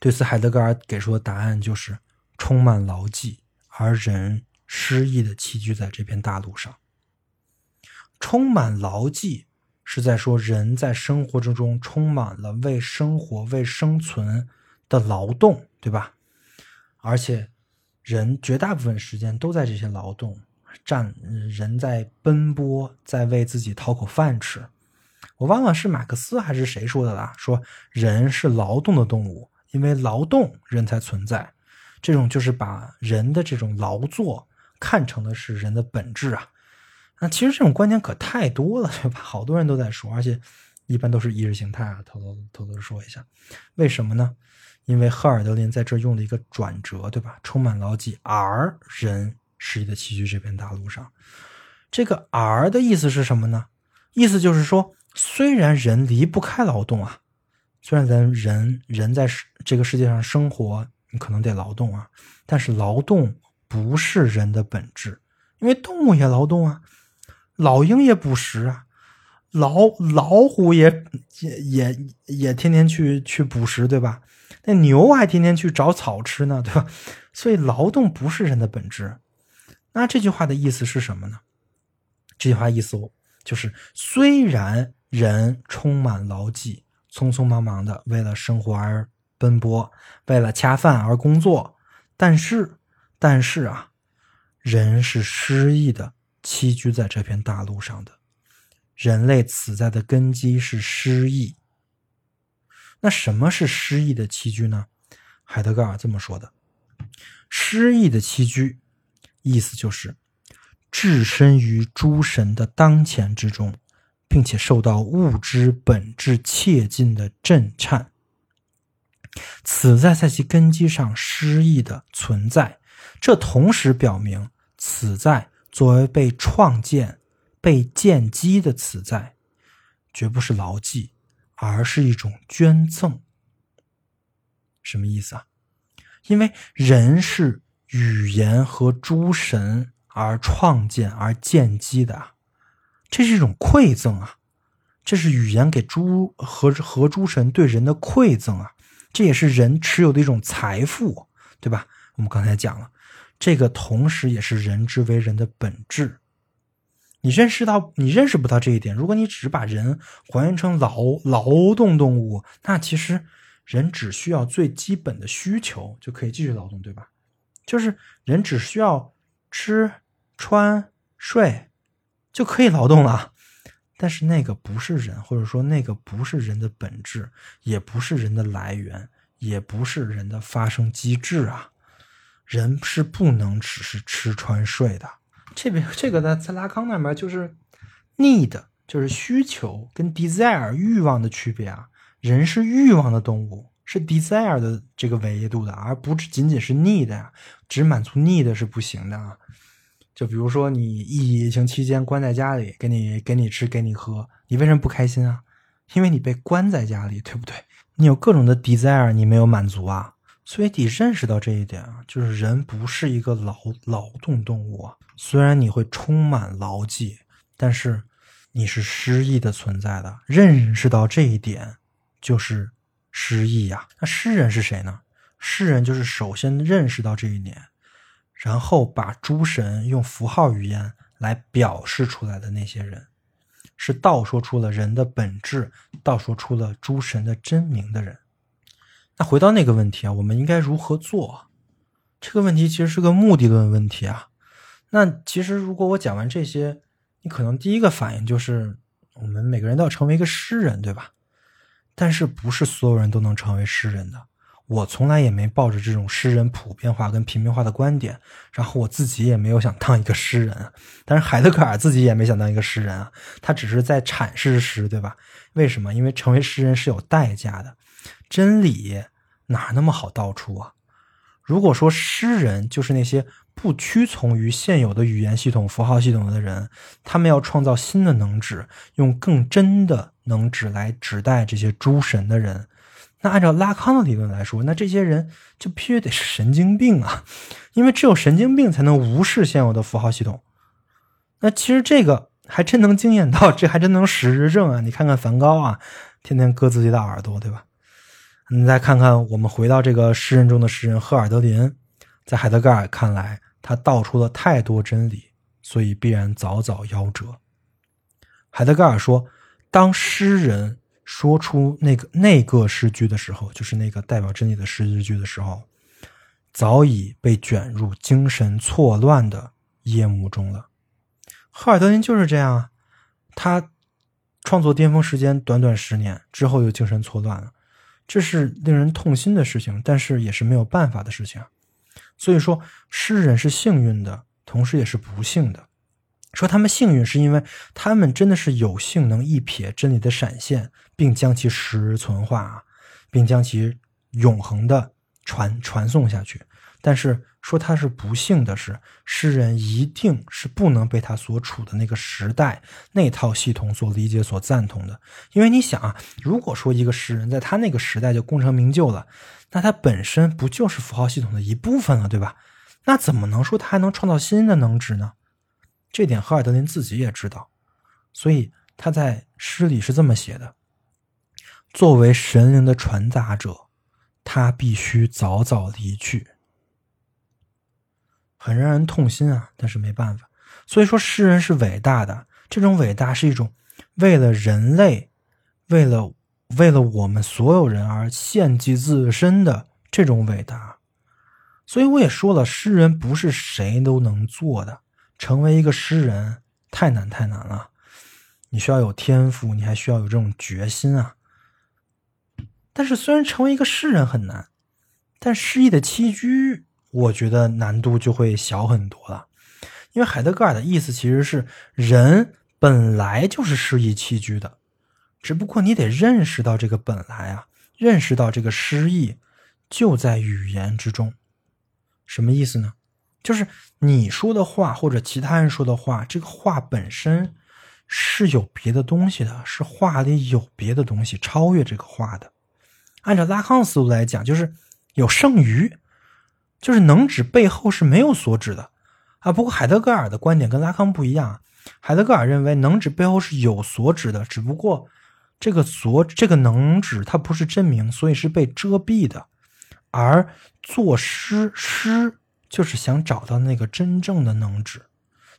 对此，海德格尔给出的答案就是：“充满牢记，而人失意的栖居在这片大陆上。”充满牢记是在说人在生活之中充满了为生活、为生存的劳动，对吧？而且。人绝大部分时间都在这些劳动，占人在奔波，在为自己讨口饭吃。我忘了是马克思还是谁说的了，说人是劳动的动物，因为劳动人才存在。这种就是把人的这种劳作看成的是人的本质啊。那其实这种观点可太多了，对吧？好多人都在说，而且一般都是意识形态啊。偷偷偷偷说一下，为什么呢？因为赫尔德林在这用了一个转折，对吧？充满牢记，而人失意的栖居这片大陆上。这个“而”的意思是什么呢？意思就是说，虽然人离不开劳动啊，虽然咱人人在这个世界上生活，你可能得劳动啊，但是劳动不是人的本质，因为动物也劳动啊，老鹰也捕食啊，老老虎也也也也天天去去捕食，对吧？那牛还天天去找草吃呢，对吧？所以劳动不是人的本质。那这句话的意思是什么呢？这句话意思就是：虽然人充满劳绩，匆匆忙忙的为了生活而奔波，为了恰饭而工作，但是，但是啊，人是失意的栖居在这片大陆上的。人类此在的根基是失意。那什么是失意的栖居呢？海德格尔这么说的：失意的栖居，意思就是置身于诸神的当前之中，并且受到物之本质切近的震颤。此在在其根基上失意的存在，这同时表明此在作为被创建、被建基的此在，绝不是牢记。而是一种捐赠，什么意思啊？因为人是语言和诸神而创建而建基的，这是一种馈赠啊！这是语言给诸和和诸神对人的馈赠啊！这也是人持有的一种财富，对吧？我们刚才讲了，这个同时也是人之为人的本质。你认识到你认识不到这一点。如果你只把人还原成劳劳动动物，那其实人只需要最基本的需求就可以继续劳动，对吧？就是人只需要吃穿睡就可以劳动了。但是那个不是人，或者说那个不是人的本质，也不是人的来源，也不是人的发生机制啊。人是不能只是吃穿睡的。这边 这个呢，在拉康那边就是 need，就是需求跟 desire 欲望的区别啊。人是欲望的动物，是 desire 的这个维度的，而不只仅仅是 need 啊，只满足 need 是不行的啊。就比如说你疫情期间关在家里，给你给你吃给你喝，你为什么不开心啊？因为你被关在家里，对不对？你有各种的 desire，你没有满足啊。所以得认识到这一点啊，就是人不是一个劳劳动动物啊。虽然你会充满劳记，但是你是失意的存在的。认识到这一点，就是失意呀。那诗人是谁呢？诗人就是首先认识到这一点，然后把诸神用符号语言来表示出来的那些人，是道说出了人的本质，道说出了诸神的真名的人。那回到那个问题啊，我们应该如何做？这个问题其实是个目的论问题啊。那其实如果我讲完这些，你可能第一个反应就是，我们每个人都要成为一个诗人，对吧？但是不是所有人都能成为诗人的。我从来也没抱着这种诗人普遍化跟平民化的观点，然后我自己也没有想当一个诗人。但是海德格尔自己也没想当一个诗人啊，他只是在阐释诗，对吧？为什么？因为成为诗人是有代价的。真理哪那么好道出啊？如果说诗人就是那些不屈从于现有的语言系统、符号系统的人，他们要创造新的能指，用更真的能指来指代这些诸神的人，那按照拉康的理论来说，那这些人就必须得是神经病啊，因为只有神经病才能无视现有的符号系统。那其实这个还真能惊艳到，这还真能实证啊！你看看梵高啊，天天割自己的耳朵，对吧？你再看看我们回到这个诗人中的诗人赫尔德林，在海德格尔看来，他道出了太多真理，所以必然早早夭折。海德格尔说，当诗人。说出那个那个诗句的时候，就是那个代表真理的诗句的时候，早已被卷入精神错乱的夜幕中了。赫尔德林就是这样啊，他创作巅峰时间短短十年之后又精神错乱了，这是令人痛心的事情，但是也是没有办法的事情。所以说，诗人是幸运的，同时也是不幸的。说他们幸运，是因为他们真的是有幸能一瞥真理的闪现，并将其实存化，并将其永恒的传传送下去。但是说他是不幸的是，诗人一定是不能被他所处的那个时代那套系统所理解、所赞同的。因为你想啊，如果说一个诗人在他那个时代就功成名就了，那他本身不就是符号系统的一部分了，对吧？那怎么能说他还能创造新的能指呢？这点赫尔德林自己也知道，所以他在诗里是这么写的：作为神灵的传达者，他必须早早离去。很让人痛心啊，但是没办法。所以说，诗人是伟大的，这种伟大是一种为了人类，为了为了我们所有人而献祭自身的这种伟大。所以我也说了，诗人不是谁都能做的。成为一个诗人太难太难了，你需要有天赋，你还需要有这种决心啊。但是虽然成为一个诗人很难，但诗意的栖居，我觉得难度就会小很多了。因为海德格尔的意思其实是人本来就是诗意栖居的，只不过你得认识到这个本来啊，认识到这个诗意就在语言之中。什么意思呢？就是你说的话，或者其他人说的话，这个话本身是有别的东西的，是话里有别的东西超越这个话的。按照拉康的思路来讲，就是有剩余，就是能指背后是没有所指的啊。不过海德格尔的观点跟拉康不一样，海德格尔认为能指背后是有所指的，只不过这个所这个能指它不是真名，所以是被遮蔽的。而作诗诗。就是想找到那个真正的能指，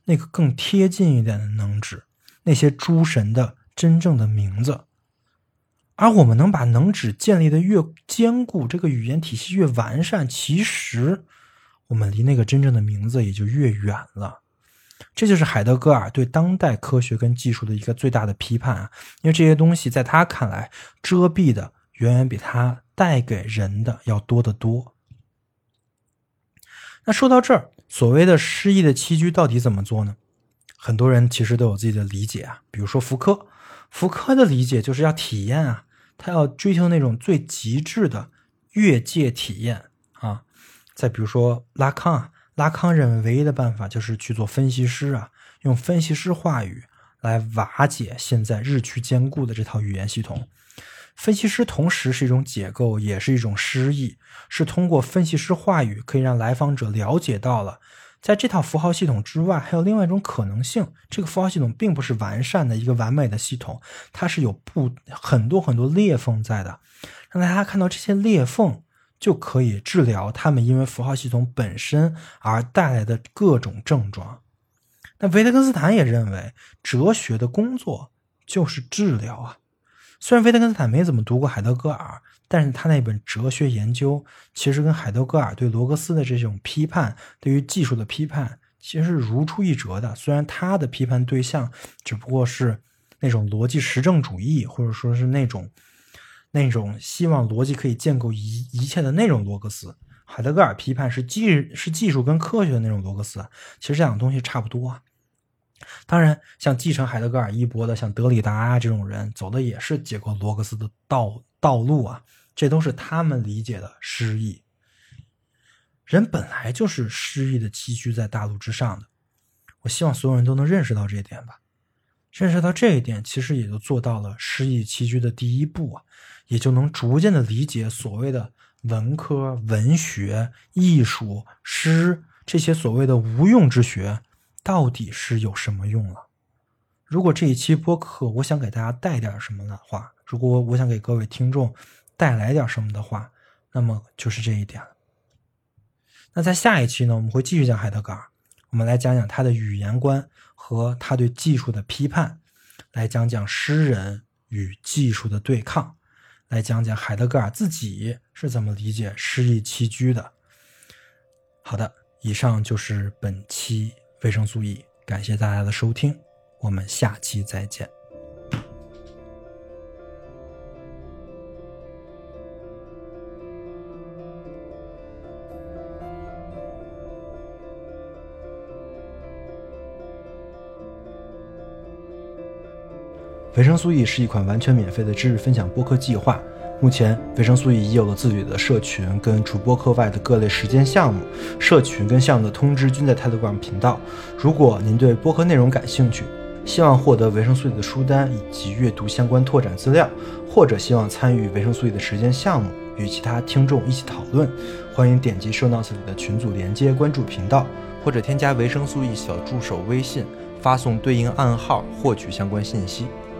那个更贴近一点的能指，那些诸神的真正的名字。而我们能把能指建立的越坚固，这个语言体系越完善，其实我们离那个真正的名字也就越远了。这就是海德格尔对当代科学跟技术的一个最大的批判啊！因为这些东西在他看来，遮蔽的远远比他带给人的要多得多。那说到这儿，所谓的诗意的栖居到底怎么做呢？很多人其实都有自己的理解啊。比如说福柯，福柯的理解就是要体验啊，他要追求那种最极致的越界体验啊。再比如说拉康啊，拉康认为唯一的办法就是去做分析师啊，用分析师话语来瓦解现在日趋坚固的这套语言系统。分析师同时是一种解构，也是一种诗意，是通过分析师话语可以让来访者了解到了，在这套符号系统之外，还有另外一种可能性。这个符号系统并不是完善的一个完美的系统，它是有不很多很多裂缝在的。让大家看到这些裂缝，就可以治疗他们因为符号系统本身而带来的各种症状。那维特根斯坦也认为，哲学的工作就是治疗啊。虽然维特根斯坦没怎么读过海德格尔，但是他那本哲学研究其实跟海德格尔对罗格斯的这种批判，对于技术的批判，其实是如出一辙的。虽然他的批判对象只不过是那种逻辑实证主义，或者说是那种那种希望逻辑可以建构一一切的那种罗格斯，海德格尔批判是技是技术跟科学的那种罗格斯，其实这两个东西差不多啊。当然，像继承海德格尔衣钵的，像德里达啊这种人，走的也是解构罗格斯的道道路啊。这都是他们理解的诗意。人本来就是诗意的栖居在大陆之上的。我希望所有人都能认识到这一点吧。认识到这一点，其实也就做到了诗意栖居的第一步啊，也就能逐渐的理解所谓的文科、文学、艺术、诗这些所谓的无用之学到底是有什么用了。如果这一期播客我想给大家带点什么的话，如果我想给各位听众带来点什么的话，那么就是这一点。那在下一期呢，我们会继续讲海德格尔，我们来讲讲他的语言观。和他对技术的批判，来讲讲诗人与技术的对抗，来讲讲海德格尔自己是怎么理解诗意栖居的。好的，以上就是本期维生素 E，感谢大家的收听，我们下期再见。维生素 E 是一款完全免费的知识分享播客计划。目前，维生素 E 已有了自己的社群，跟除播客外的各类实践项目。社群跟项目的通知均在 Telegram 频道。如果您对播客内容感兴趣，希望获得维生素 E 的书单以及阅读相关拓展资料，或者希望参与维生素 E 的实践项目，与其他听众一起讨论，欢迎点击 Show Notes 里的群组连接，关注频道，或者添加维生素 E 小助手微信，发送对应暗号获取相关信息。